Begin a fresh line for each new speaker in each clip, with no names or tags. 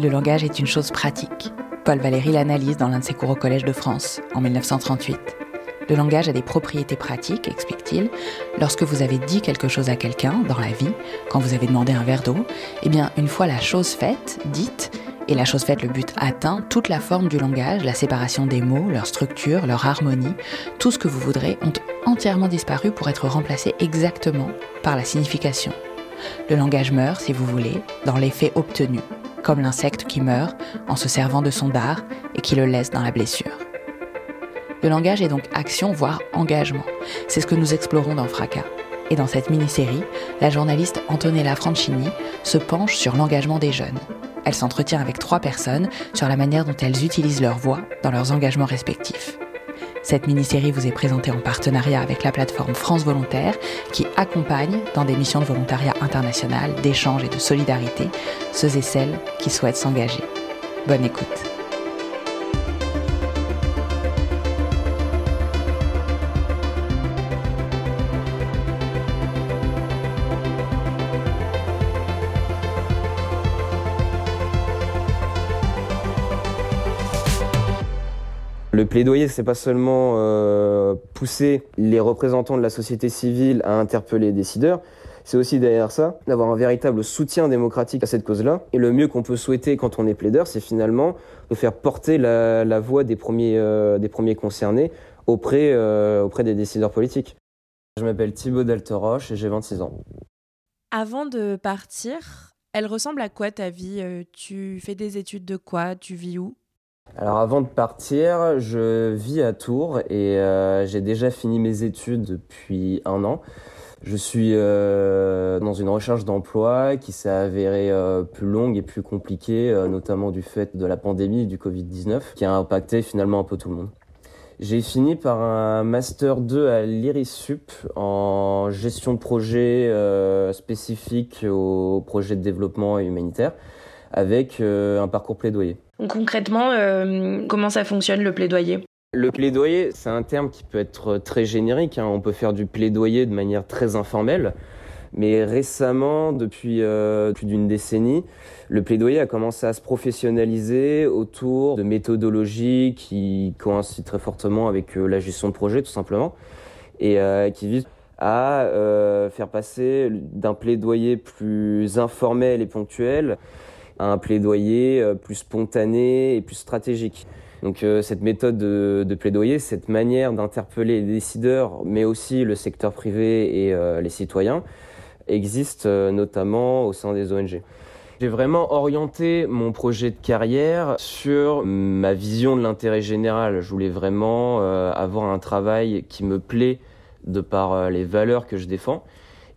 Le langage est une chose pratique. Paul Valéry l'analyse dans l'un de ses cours au Collège de France, en 1938. Le langage a des propriétés pratiques, explique-t-il. Lorsque vous avez dit quelque chose à quelqu'un dans la vie, quand vous avez demandé un verre d'eau, eh bien, une fois la chose faite, dite, et la chose faite, le but atteint, toute la forme du langage, la séparation des mots, leur structure, leur harmonie, tout ce que vous voudrez ont entièrement disparu pour être remplacé exactement par la signification. Le langage meurt, si vous voulez, dans l'effet obtenu, comme l'insecte qui meurt en se servant de son dard et qui le laisse dans la blessure. Le langage est donc action, voire engagement. C'est ce que nous explorons dans Fracas. Et dans cette mini-série, la journaliste Antonella Franchini se penche sur l'engagement des jeunes. Elle s'entretient avec trois personnes sur la manière dont elles utilisent leur voix dans leurs engagements respectifs. Cette mini-série vous est présentée en partenariat avec la plateforme France Volontaire qui accompagne dans des missions de volontariat international, d'échange et de solidarité ceux et celles qui souhaitent s'engager. Bonne écoute.
Plaidoyer, c'est pas seulement euh, pousser les représentants de la société civile à interpeller les décideurs, c'est aussi derrière ça d'avoir un véritable soutien démocratique à cette cause-là. Et le mieux qu'on peut souhaiter quand on est plaideur, c'est finalement de faire porter la, voix des premiers, euh, concernés auprès, euh, auprès des décideurs politiques. Je m'appelle Thibaut Delteroche et j'ai 26 ans.
Avant de partir, elle ressemble à quoi ta vie? Tu fais des études de quoi? Tu vis où?
Alors avant de partir, je vis à Tours et euh, j'ai déjà fini mes études depuis un an. Je suis euh, dans une recherche d'emploi qui s'est avérée euh, plus longue et plus compliquée, notamment du fait de la pandémie du Covid-19, qui a impacté finalement un peu tout le monde. J'ai fini par un Master 2 à l'IRISUP en gestion de projet spécifique au projet de développement humanitaire, avec un parcours plaidoyer.
Concrètement, euh, comment ça fonctionne le plaidoyer?
Le plaidoyer, c'est un terme qui peut être très générique. hein. On peut faire du plaidoyer de manière très informelle. Mais récemment, depuis euh, plus d'une décennie, le plaidoyer a commencé à se professionnaliser autour de méthodologies qui coïncident très fortement avec euh, la gestion de projet, tout simplement, et euh, qui visent à faire passer d'un plaidoyer plus informel et ponctuel à un plaidoyer euh, plus spontané et plus stratégique. Donc euh, cette méthode de, de plaidoyer, cette manière d'interpeller les décideurs, mais aussi le secteur privé et euh, les citoyens, existe euh, notamment au sein des ONG. J'ai vraiment orienté mon projet de carrière sur ma vision de l'intérêt général. Je voulais vraiment euh, avoir un travail qui me plaît de par euh, les valeurs que je défends.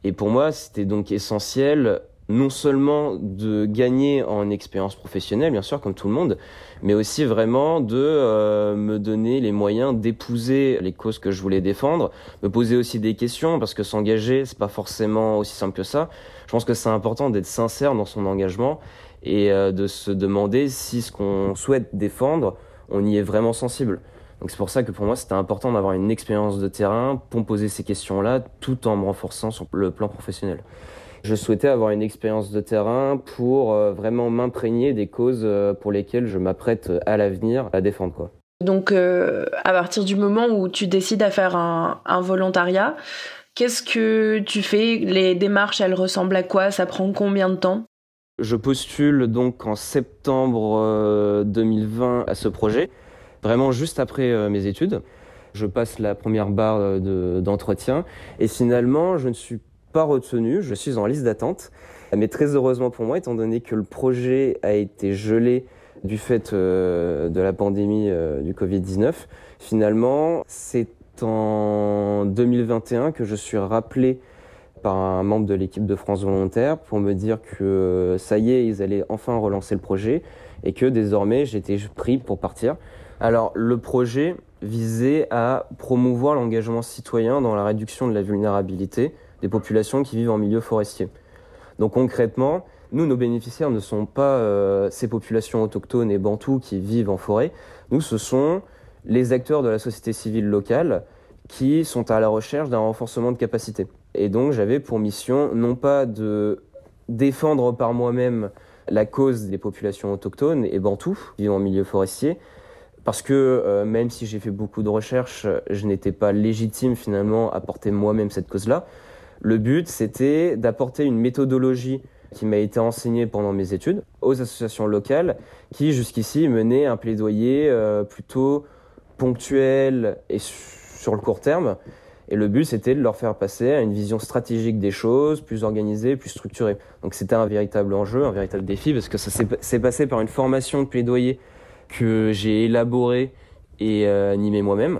Et pour moi, c'était donc essentiel non seulement de gagner en expérience professionnelle, bien sûr, comme tout le monde, mais aussi vraiment de euh, me donner les moyens d'épouser les causes que je voulais défendre, me poser aussi des questions, parce que s'engager, c'est pas forcément aussi simple que ça. Je pense que c'est important d'être sincère dans son engagement et euh, de se demander si ce qu'on souhaite défendre, on y est vraiment sensible. Donc c'est pour ça que pour moi c'était important d'avoir une expérience de terrain pour poser ces questions-là tout en me renforçant sur le plan professionnel. Je souhaitais avoir une expérience de terrain pour euh, vraiment m'imprégner des causes euh, pour lesquelles je m'apprête à l'avenir à défendre. Quoi.
Donc, euh, à partir du moment où tu décides à faire un, un volontariat, qu'est-ce que tu fais? Les démarches, elles ressemblent à quoi? Ça prend combien de temps?
Je postule donc en septembre euh, 2020 à ce projet, vraiment juste après mes études. Je passe la première barre de- d'entretien et finalement je ne suis pas retenu, je suis en liste d'attente. Mais très heureusement pour moi, étant donné que le projet a été gelé du fait euh, de la pandémie euh, du Covid-19, finalement c'est en 2021 que je suis rappelé par un membre de l'équipe de France Volontaire pour me dire que ça y est, ils allaient enfin relancer le projet et que désormais j'étais pris pour partir. Alors le projet visait à promouvoir l'engagement citoyen dans la réduction de la vulnérabilité des populations qui vivent en milieu forestier. Donc concrètement, nous, nos bénéficiaires ne sont pas euh, ces populations autochtones et bantoues qui vivent en forêt. Nous, ce sont les acteurs de la société civile locale qui sont à la recherche d'un renforcement de capacité. Et donc j'avais pour mission non pas de défendre par moi-même la cause des populations autochtones et bantoues vivant en milieu forestier, parce que euh, même si j'ai fait beaucoup de recherches, je n'étais pas légitime finalement à porter moi-même cette cause-là. Le but, c'était d'apporter une méthodologie qui m'a été enseignée pendant mes études aux associations locales qui jusqu'ici menaient un plaidoyer euh, plutôt ponctuel et sur le court terme. Et le but, c'était de leur faire passer à une vision stratégique des choses, plus organisée, plus structurée. Donc c'était un véritable enjeu, un véritable défi, parce que ça s'est passé par une formation de plaidoyer que j'ai élaborée et euh, animée moi-même.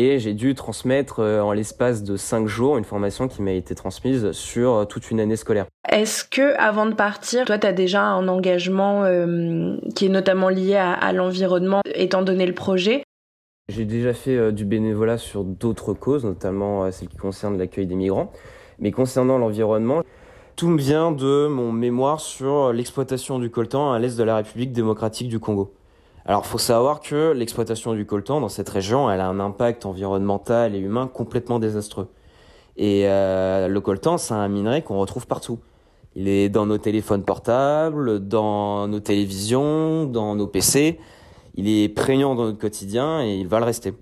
Et j'ai dû transmettre euh, en l'espace de cinq jours une formation qui m'a été transmise sur euh, toute une année scolaire.
Est-ce que, avant de partir, toi, tu as déjà un engagement qui est notamment lié à l'environnement, étant donné le projet?
J'ai déjà fait euh, du bénévolat sur d'autres causes, notamment euh, celles qui concernent l'accueil des migrants. Mais concernant l'environnement, tout me vient de mon mémoire sur l'exploitation du coltan à l'est de la République démocratique du Congo. Alors, faut savoir que l'exploitation du coltan dans cette région, elle a un impact environnemental et humain complètement désastreux. Et euh, le coltan, c'est un minerai qu'on retrouve partout. Il est dans nos téléphones portables, dans nos télévisions, dans nos PC il est prégnant dans notre quotidien et il va le rester.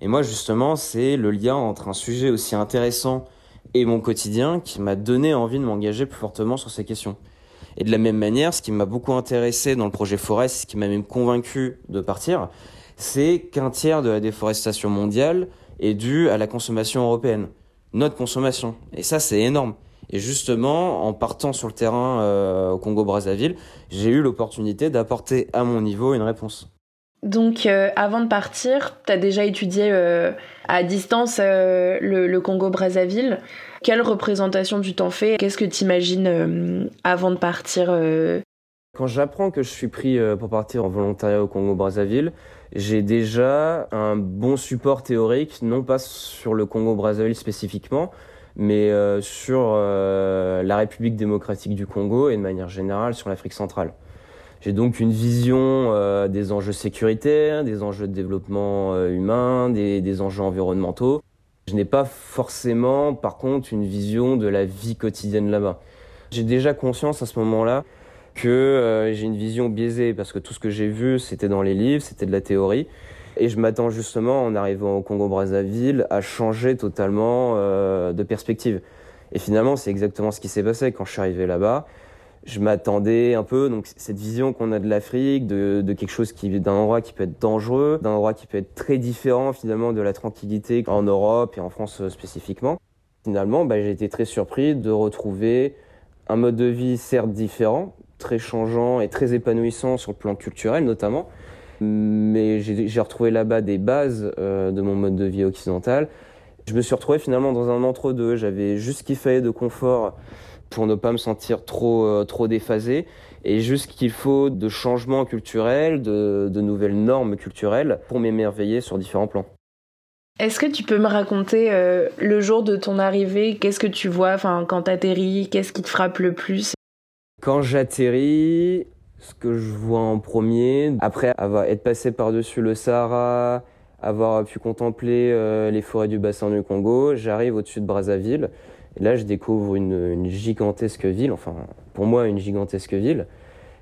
Et moi, justement, c'est le lien entre un sujet aussi intéressant et mon quotidien qui m'a donné envie de m'engager plus fortement sur ces questions. Et de la même manière, ce qui m'a beaucoup intéressé dans le projet Forest, ce qui m'a même convaincu de partir, c'est qu'un tiers de la déforestation mondiale est due à la consommation européenne, notre consommation. Et ça, c'est énorme. Et justement, en partant sur le terrain euh, au Congo-Brazzaville, j'ai eu l'opportunité d'apporter à mon niveau une réponse.
Donc, euh, avant de partir, tu as déjà étudié euh, à distance le, Congo-Brazzaville. Quelle représentation tu t'en fais? Qu'est-ce que tu imagines avant de partir
Quand j'apprends que je suis pris pour partir en volontariat au Congo-Brazzaville, j'ai déjà un bon support théorique, non pas sur le Congo-Brazzaville spécifiquement, mais sur la République démocratique du Congo et de manière générale sur l'Afrique centrale. J'ai donc une vision euh, des enjeux sécuritaires, des enjeux de développement euh, humain, des, des, enjeux environnementaux. Je n'ai pas forcément, par contre, une vision de la vie quotidienne là-bas. J'ai déjà conscience à ce moment-là que euh, j'ai une vision biaisée parce que tout ce que j'ai vu, c'était dans les livres, c'était de la théorie. Et je m'attends justement, en arrivant au Congo-Brazzaville, à changer totalement de perspective. Et finalement, c'est exactement ce qui s'est passé quand je suis arrivé là-bas je m'attendais un peu donc cette vision qu'on a de l'Afrique de, de, quelque chose qui d'un endroit qui peut être dangereux d'un endroit qui peut être très différent finalement de la tranquillité en Europe et en France euh, spécifiquement. Finalement bah, j'ai été très surpris de retrouver un mode de vie certes différent très changeant et très épanouissant sur le plan culturel notamment. Mais j'ai retrouvé là-bas des bases euh, de mon mode de vie occidental. Je me suis retrouvé finalement dans un entre-deux. J'avais juste ce qu'il fallait de confort pour ne pas me sentir trop, euh, trop déphasé. Et juste qu'il faut de changements culturels, de, de nouvelles normes culturelles pour m'émerveiller sur différents plans.
Est-ce que tu peux me raconter euh, le jour de ton arrivée Qu'est-ce que tu vois enfin, quand tu atterris Qu'est-ce qui te frappe le plus?
Quand j'atterris, ce que je vois en premier, après avoir être passé par-dessus le Sahara, avoir pu contempler euh, les forêts du bassin du Congo, j'arrive au-dessus de Brazzaville. Et là, je découvre une, gigantesque ville, enfin, pour moi, une gigantesque ville.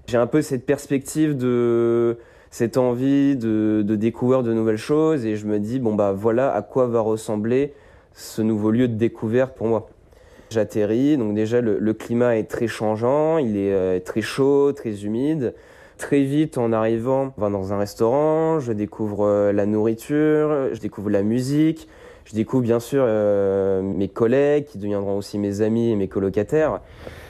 J'ai un peu cette perspective de cette envie de, découvrir de nouvelles choses et je me dis, bon, bah voilà à quoi va ressembler ce nouveau lieu de découverte pour moi. J'atterris, donc déjà le, climat est très changeant, il est euh, très chaud, très humide. Très vite, en arrivant, on va dans un restaurant, je découvre euh, la nourriture, je découvre la musique, je découvre bien sûr euh, mes collègues qui deviendront aussi mes amis et mes colocataires.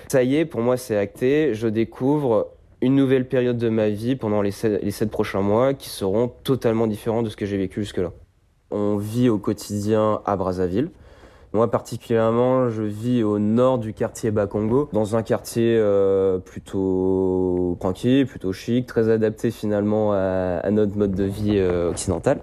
Ça y est, pour moi c'est acté, je découvre une nouvelle période de ma vie pendant les sept, prochains mois qui seront totalement différents de ce que j'ai vécu jusque-là. On vit au quotidien à Brazzaville. Moi particulièrement, je vis au nord du quartier Bakongo, dans un quartier euh, plutôt tranquille, plutôt chic, très adapté finalement à, notre mode de vie euh, occidental.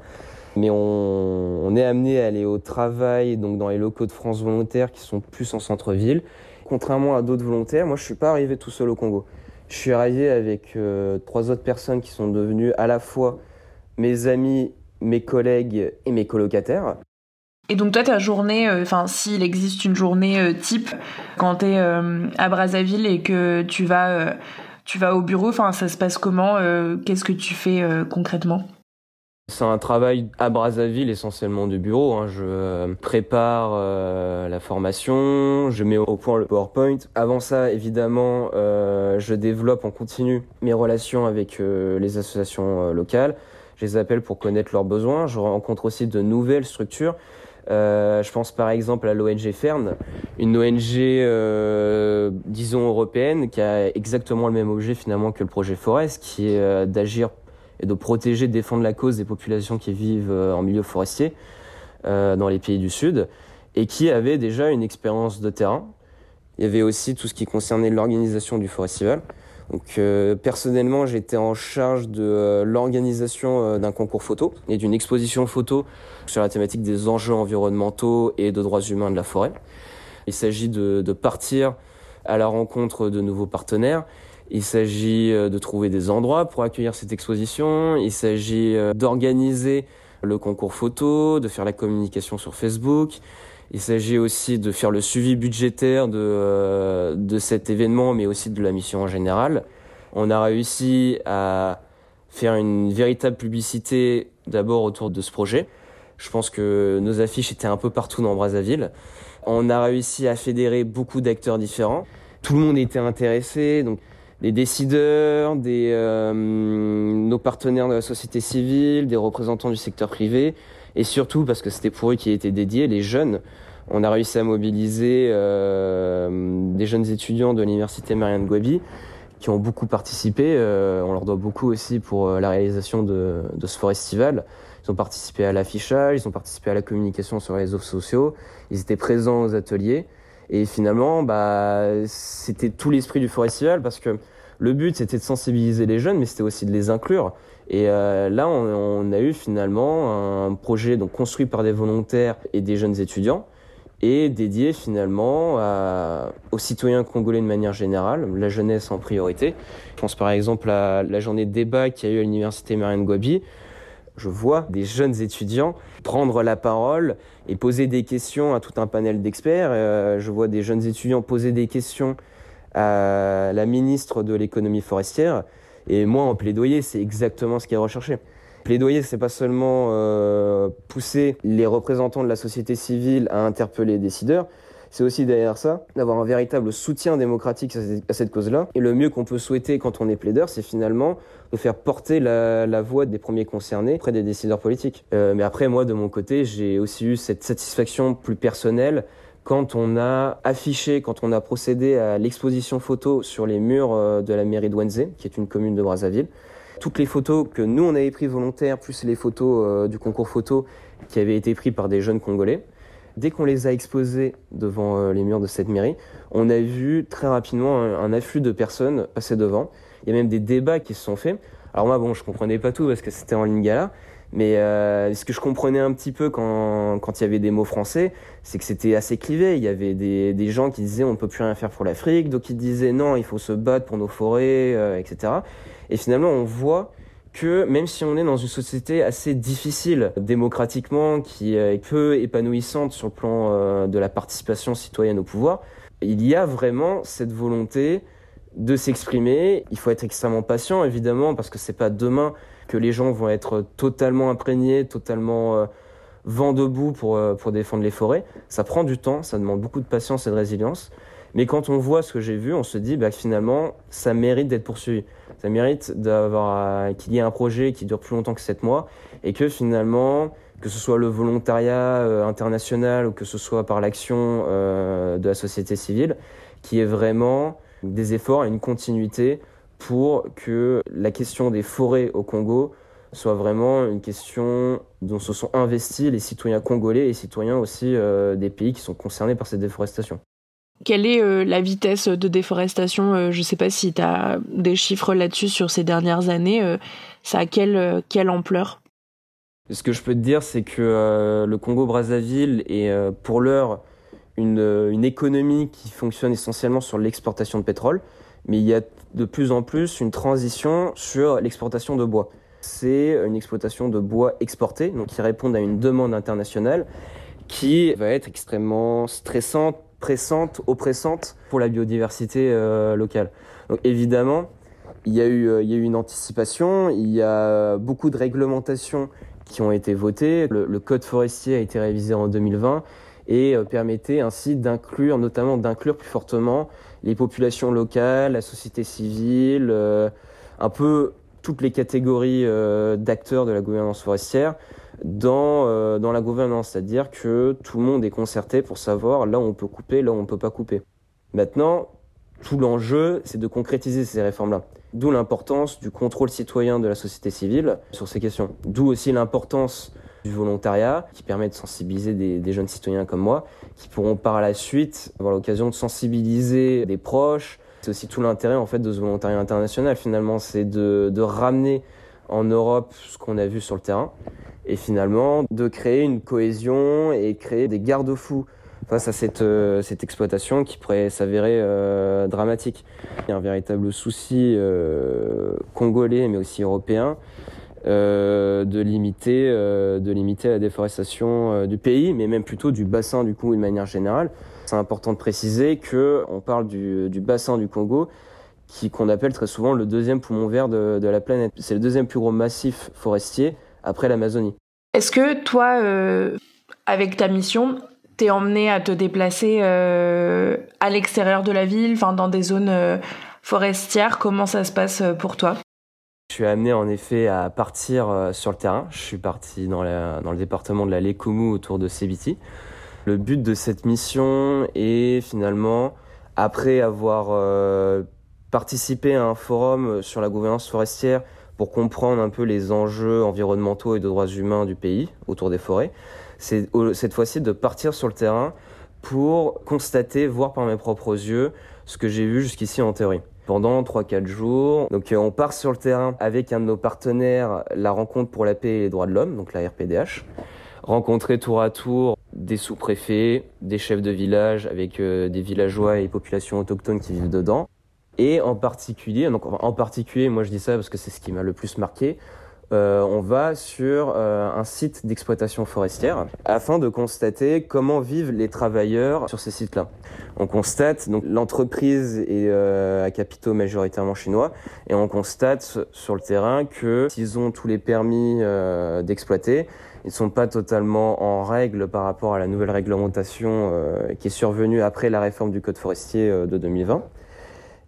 Mais on, est amené à aller au travail donc dans les locaux de France Volontaire qui sont plus en centre-ville. Contrairement à d'autres volontaires, moi je suis pas arrivé tout seul au Congo. Je suis arrivé avec euh, trois autres personnes qui sont devenues à la fois mes amis, mes collègues et mes colocataires.
Et donc toi, ta journée, euh, enfin s'il existe une journée euh, type quand tu es à Brazzaville et que tu vas, tu vas au bureau, enfin ça se passe comment Qu'est-ce que tu fais concrètement?
C'est un travail à Brazzaville essentiellement du bureau. Hein. Je euh, prépare euh, la formation, je mets au point le PowerPoint. Avant ça, évidemment, euh, je développe en continu mes relations avec les associations locales. Je les appelle pour connaître leurs besoins. Je rencontre aussi de nouvelles structures. je pense par exemple à l'ONG Fern, une ONG, disons européenne, qui a exactement le même objet finalement que le projet Forest, qui est d'agir et de protéger, défendre la cause des populations qui vivent euh, en milieu forestier euh, dans les pays du Sud et qui avaient déjà une expérience de terrain. Il y avait aussi tout ce qui concernait l'organisation du festival. Donc euh, personnellement, j'étais en charge de l'organisation d'un concours photo et d'une exposition photo sur la thématique des enjeux environnementaux et de droits humains de la forêt. Il s'agit de, de partir à la rencontre de nouveaux partenaires il s'agit euh, de trouver des endroits pour accueillir cette exposition. Il s'agit euh, d'organiser le concours photo, de faire la communication sur Facebook. Il s'agit aussi de faire le suivi budgétaire de, euh, de cet événement, mais aussi de la mission en général. On a réussi à faire une véritable publicité d'abord autour de ce projet. Je pense que nos affiches étaient un peu partout dans Brazzaville. On a réussi à fédérer beaucoup d'acteurs différents. Tout le monde était intéressé, des décideurs, des, euh, nos partenaires de la société civile, des représentants du secteur privé, et surtout parce que c'était pour eux qui était dédié, les jeunes. On a réussi à mobiliser euh, des jeunes étudiants de l'université Marianne Gwabi qui ont beaucoup participé. Euh, on leur doit beaucoup aussi pour la réalisation de, de ce festival. Ils ont participé à l'affichage, ils ont participé à la communication sur les réseaux sociaux, ils étaient présents aux ateliers. Et finalement, bah, c'était tout l'esprit du festival parce que le but c'était de sensibiliser les jeunes, mais c'était aussi de les inclure. Et euh, là, on, a eu finalement un projet donc construit par des volontaires et des jeunes étudiants et dédié finalement aux citoyens congolais de manière générale, la jeunesse en priorité. Je pense par exemple à la journée de débat qui a eu à l'université Marianne Gwabi. Je vois des jeunes étudiants prendre la parole et poser des questions à tout un panel d'experts. Euh, je vois des jeunes étudiants poser des questions à la ministre de l'économie forestière. Et moi, en plaidoyer, c'est exactement ce qui est recherché. Plaidoyer, c'est pas seulement euh, pousser les représentants de la société civile à interpeller les décideurs, c'est aussi derrière ça d'avoir un véritable soutien démocratique à cette cause-là. Et le mieux qu'on peut souhaiter quand on est plaideur, c'est finalement de faire porter la, voix des premiers concernés auprès des décideurs politiques. Euh, mais après, moi, de mon côté, j'ai aussi eu cette satisfaction plus personnelle quand on a affiché, quand on a procédé à l'exposition photo sur les murs euh, de la mairie de qui est une commune de Brazzaville. Toutes les photos que nous, on avait prises volontaires, plus les photos euh, du concours photo qui avaient été prises par des jeunes Congolais. Dès qu'on les a exposées devant euh, les murs de cette mairie, on a vu très rapidement un, afflux de personnes passer devant. Il y a même des débats qui se sont faits. Alors moi, bon, je comprenais pas tout parce que c'était en ligne gala, mais euh, ce que je comprenais un petit peu quand, il y avait des mots français, c'est que c'était assez clivé. Il y avait des, des, gens qui disaient on ne peut plus rien faire pour l'Afrique, d'autres qui disaient non, il faut se battre pour nos forêts, euh, etc. Et finalement, on voit que même si on est dans une société assez difficile démocratiquement, qui est peu épanouissante sur le plan euh, de la participation citoyenne au pouvoir, il y a vraiment cette volonté de s'exprimer. Il faut être extrêmement patient, évidemment, parce que c'est pas demain que les gens vont être totalement imprégnés, totalement euh, vent debout pour, euh, pour défendre les forêts. Ça prend du temps, ça demande beaucoup de patience et de résilience. Mais quand on voit ce que j'ai vu, on se dit bah, finalement, ça mérite d'être poursuivi. Ça mérite d'avoir euh, qu'il y ait un projet qui dure plus longtemps que 7 mois et que finalement, que ce soit le volontariat international ou que ce soit par l'action de la société civile, qui est vraiment des efforts et une continuité pour que la question des forêts au Congo soit vraiment une question dont se sont investis les citoyens congolais et citoyens aussi des pays qui sont concernés par cette déforestation.
Quelle est la vitesse de déforestation Je ne sais pas si tu as des chiffres là-dessus sur ces dernières années. ça a quelle, quelle ampleur?
Ce que je peux te dire, c'est que le Congo-Brazzaville est pour l'heure une, une, économie qui fonctionne essentiellement sur l'exportation de pétrole, mais il y a de plus en plus une transition sur l'exportation de bois. C'est une exploitation de bois exporté, donc qui répond à une demande internationale qui va être extrêmement stressante, pressante, oppressante pour la biodiversité euh, locale. Évidemment, il y, a eu, euh, il y a eu une anticipation, il y a beaucoup de réglementations qui ont été votées. Le, code forestier a été révisé en 2020 et euh, permettait ainsi d'inclure, notamment d'inclure plus fortement les populations locales, la société civile, un peu toutes les catégories d'acteurs de la gouvernance forestière dans, dans la gouvernance, c'est-à-dire que tout le monde est concerté pour savoir là où on peut couper, là où on ne peut pas couper. Maintenant, tout l'enjeu, c'est de concrétiser ces réformes-là. D'où l'importance du contrôle citoyen de la société civile sur ces questions. D'où aussi l'importance du volontariat qui permet de sensibiliser des, jeunes citoyens comme moi qui pourront par la suite avoir l'occasion de sensibiliser des proches. C'est aussi tout l'intérêt en fait de ce volontariat international finalement, c'est de ramener en Europe ce qu'on a vu sur le terrain et finalement de créer une cohésion et créer des garde-fous face à cette, euh, cette exploitation qui pourrait s'avérer euh, dramatique. Il y a un véritable souci euh, congolais mais aussi européen euh, de, limiter, euh, de limiter la déforestation euh, du pays, mais même plutôt du bassin du Congo de manière générale. C'est important de préciser qu'on parle du, du, bassin du Congo, qui qu'on appelle très souvent le deuxième poumon vert de, de la planète. C'est le deuxième plus gros massif forestier après l'Amazonie.
Est-ce que toi, euh, avec ta mission, t'es emmené à te déplacer euh, à l'extérieur de la ville, enfin dans des zones euh, forestières? Comment ça se passe pour toi?
Je suis amené en effet à partir sur le terrain. Je suis parti dans, dans le département de la Lekoumou autour de Sebiti. Le but de cette mission est finalement, après avoir participé à un forum sur la gouvernance forestière pour comprendre un peu les enjeux environnementaux et de droits humains du pays autour des forêts, c'est cette fois-ci de partir sur le terrain pour constater, voir par mes propres yeux ce que j'ai vu jusqu'ici en théorie pendant 3-4 jours. Donc euh, on part sur le terrain avec un de nos partenaires, la rencontre pour la paix et les droits de l'homme, donc la RPDH. Rencontrer tour à tour des sous-préfets, des chefs de village avec euh, des villageois et populations autochtones qui vivent dedans. Et en particulier, donc en particulier, moi je dis ça parce que c'est ce qui m'a le plus marqué, euh, on va sur euh, un site d'exploitation forestière afin de constater comment vivent les travailleurs sur ces sites-là. On constate donc l'entreprise est euh, à capitaux majoritairement chinois et on constate sur le terrain que s'ils ont tous les permis d'exploiter, ils ne sont pas totalement en règle par rapport à la nouvelle réglementation qui est survenue après la réforme du code forestier de 2020.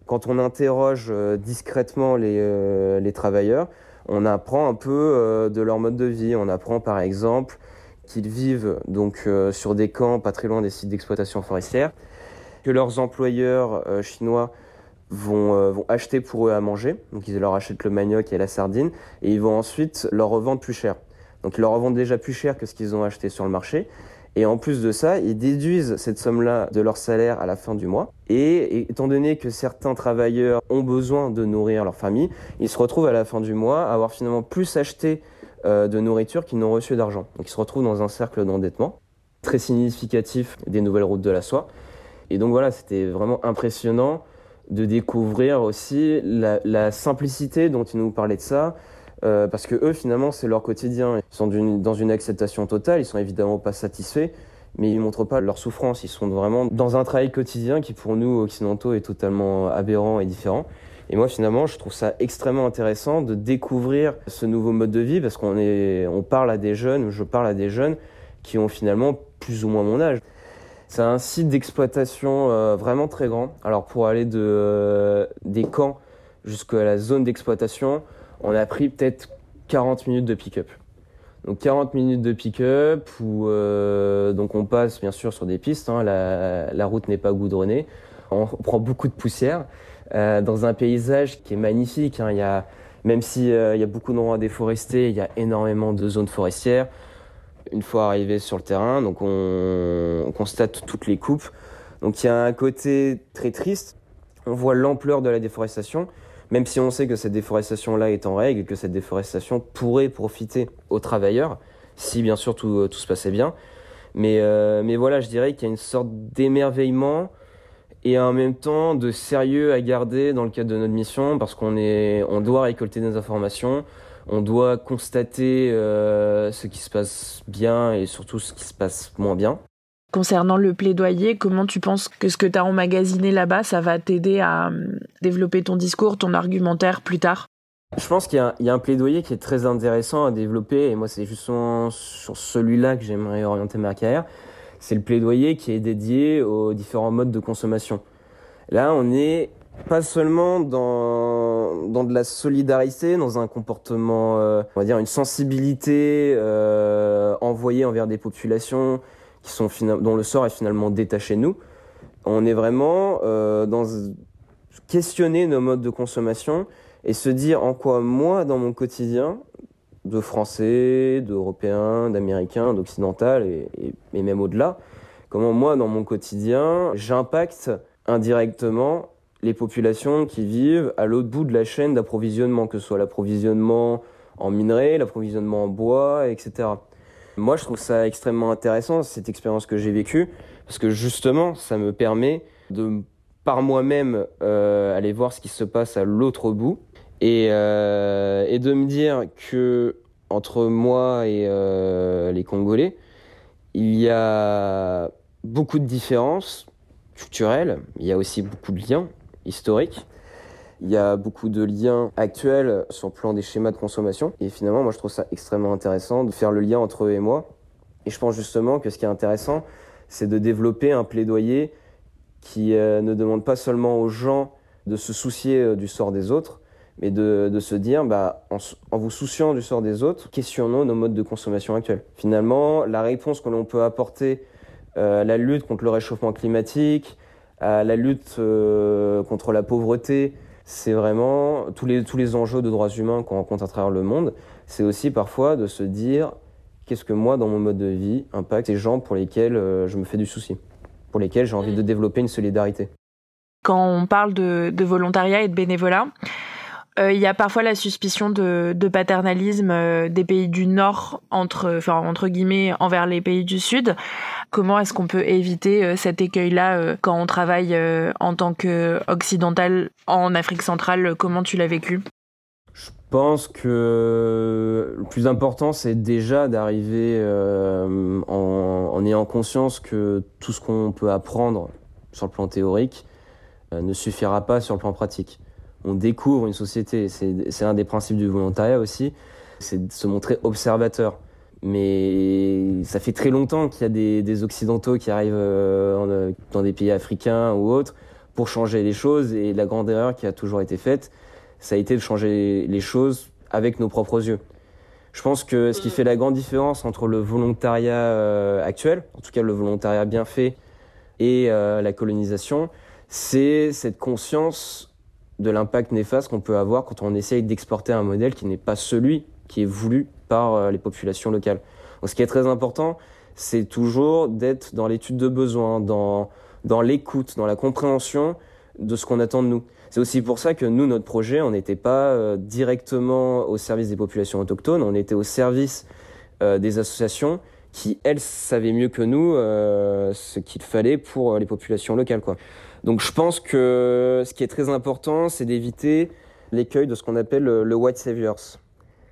Quand on interroge discrètement les travailleurs, on apprend un peu euh, de leur mode de vie. On apprend par exemple qu'ils vivent donc euh, sur des camps pas très loin des sites d'exploitation forestière, que leurs employeurs euh, chinois vont, vont, acheter pour eux à manger. Donc ils leur achètent le manioc et la sardine et ils vont ensuite leur revendre plus cher. Donc ils leur revendent déjà plus cher que ce qu'ils ont acheté sur le marché et en plus de ça, ils déduisent cette somme-là de leur salaire à la fin du mois. Et étant donné que certains travailleurs ont besoin de nourrir leur famille, ils se retrouvent à la fin du mois à avoir finalement plus acheté euh, de nourriture qu'ils n'ont reçu d'argent. Donc ils se retrouvent dans un cercle d'endettement très significatif des nouvelles routes de la soie. Et donc voilà, c'était vraiment impressionnant de découvrir aussi la, la simplicité dont ils nous parlaient de ça, euh, parce que eux, finalement, c'est leur quotidien. Ils sont dans une acceptation totale, ils sont évidemment pas satisfaits, mais ils montrent pas leur souffrance. Ils sont vraiment dans un travail quotidien qui, pour nous, occidentaux, est totalement aberrant et différent. Et moi, finalement, je trouve ça extrêmement intéressant de découvrir ce nouveau mode de vie, parce qu'on est, on parle à des jeunes, je parle à des jeunes qui ont finalement plus ou moins mon âge. C'est un site d'exploitation euh, vraiment très grand. Alors pour aller de, euh, des camps jusqu'à la zone d'exploitation, on a pris peut-être 40 minutes de pick-up. Donc 40 minutes de pick-up où euh, donc on passe bien sûr sur des pistes, hein, la, route n'est pas goudronnée, on prend beaucoup de poussière euh, dans un paysage qui est magnifique. Hein. il y a Même s'il y a beaucoup d'endroits déforestés, il y a énormément de zones forestières. Une fois arrivé sur le terrain, donc on, constate toutes les coupes. Donc il y a un côté très triste. On voit l'ampleur de la déforestation, même si on sait que cette déforestation-là est en règle que cette déforestation pourrait profiter aux travailleurs, si bien sûr tout, se passait bien. Mais, euh, mais voilà, je dirais qu'il y a une sorte d'émerveillement et en même temps de sérieux à garder dans le cadre de notre mission parce qu'on est, on doit récolter des informations, on doit constater euh, ce qui se passe bien et surtout ce qui se passe moins bien.
Concernant le plaidoyer, comment tu penses que ce que tu as emmagasiné là-bas, ça va t'aider à euh, développer ton discours, ton argumentaire plus tard?
Je pense qu'il y, a un plaidoyer qui est très intéressant à développer et moi c'est justement sur celui-là que j'aimerais orienter ma carrière c'est le plaidoyer qui est dédié aux différents modes de consommation. Là, on n'est pas seulement dans, dans de la solidarité, dans un comportement, euh, on va dire une sensibilité euh, envoyée envers des populations sont dont le sort est finalement détaché de nous. On est vraiment euh, dans questionner nos modes de consommation et se dire en quoi moi, dans mon quotidien, de Français, d'Européens, d'Américains, d'Occidental et, même au-delà. Comment moi, dans mon quotidien, j'impacte indirectement les populations qui vivent à l'autre bout de la chaîne d'approvisionnement, que ce soit l'approvisionnement en minerais, l'approvisionnement en bois, etc. Moi, je trouve ça extrêmement intéressant, cette expérience que j'ai vécue, parce que justement, ça me permet de, par moi-même, euh, aller voir ce qui se passe à l'autre bout, euh, et, de me dire que entre moi et euh, les Congolais, il y a beaucoup de différences culturelles, il y a aussi beaucoup de liens historiques, il y a beaucoup de liens actuels sur le plan des schémas de consommation. Et finalement, moi, je trouve ça extrêmement intéressant de faire le lien entre eux et moi. Et je pense justement que ce qui est intéressant, c'est de développer un plaidoyer qui euh, ne demande pas seulement aux gens de se soucier du sort des autres, mais de, de se dire, bah, en, vous souciant du sort des autres, questionnons nos modes de consommation actuels. Finalement, la réponse que l'on peut apporter euh, à la lutte contre le réchauffement climatique, à la lutte euh, contre la pauvreté, c'est vraiment tous les, tous les enjeux de droits humains qu'on rencontre à travers le monde. C'est aussi parfois de se dire, qu'est-ce que moi, dans mon mode de vie, impacte les gens pour lesquels euh, je me fais du souci, pour lesquels j'ai envie de développer une solidarité.
Quand on parle de, de volontariat et de bénévolat, il y a parfois la suspicion de, paternalisme euh, des pays du Nord entre, guillemets, envers les pays du Sud. Comment est-ce qu'on peut éviter euh, cet écueil-là quand on travaille en tant qu'occidental en Afrique centrale? Comment tu l'as vécu?
Je pense que le plus important, c'est déjà d'arriver en, ayant conscience que tout ce qu'on peut apprendre sur le plan théorique ne suffira pas sur le plan pratique on découvre une société. C'est un des principes du volontariat aussi, c'est de se montrer observateur. Mais ça fait très longtemps qu'il y a des, Occidentaux qui arrivent euh, dans des pays africains ou autres pour changer les choses. Et la grande erreur qui a toujours été faite, ça a été de changer les choses avec nos propres yeux. Je pense que ce qui fait la grande différence entre le volontariat euh, actuel, en tout cas le volontariat bien fait, et euh, la colonisation, c'est cette conscience de l'impact néfaste qu'on peut avoir quand on essaye d'exporter un modèle qui n'est pas celui qui est voulu par euh, les populations locales. Donc, ce qui est très important, c'est toujours d'être dans l'étude de besoin, dans, dans l'écoute, dans la compréhension de ce qu'on attend de nous. C'est aussi pour ça que nous, notre projet, on n'était pas euh, directement au service des populations autochtones, on était au service euh, des associations qui, elles, savaient mieux que nous ce qu'il fallait pour les populations locales. Quoi. Donc je pense que ce qui est très important, c'est d'éviter l'écueil de ce qu'on appelle le, white saviors.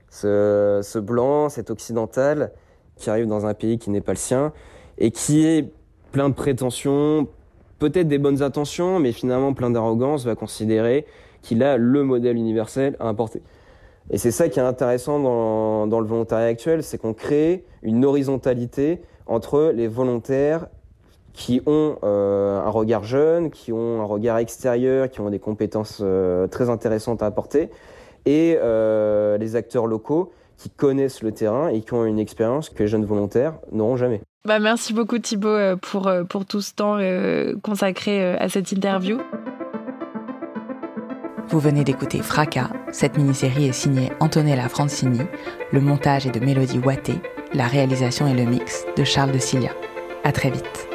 Ce, blanc, cet occidental qui arrive dans un pays qui n'est pas le sien et qui est plein de prétentions, peut-être des bonnes intentions, mais finalement plein d'arrogance, va considérer qu'il a le modèle universel à importer. Et c'est ça qui est intéressant dans, dans le volontariat actuel, c'est qu'on crée une horizontalité entre les volontaires qui ont euh, un regard jeune, qui ont un regard extérieur, qui ont des compétences euh, très intéressantes à apporter, et euh, les acteurs locaux qui connaissent le terrain et qui ont une expérience que les jeunes volontaires n'auront jamais.
Bah merci beaucoup Thibaut pour, pour tout ce temps consacré à cette interview.
Vous venez d'écouter Fracas. Cette mini-série est signée Antonella Francini. Le montage est de Mélodie Watté. La réalisation et le mix de Charles de Cilia. À très vite.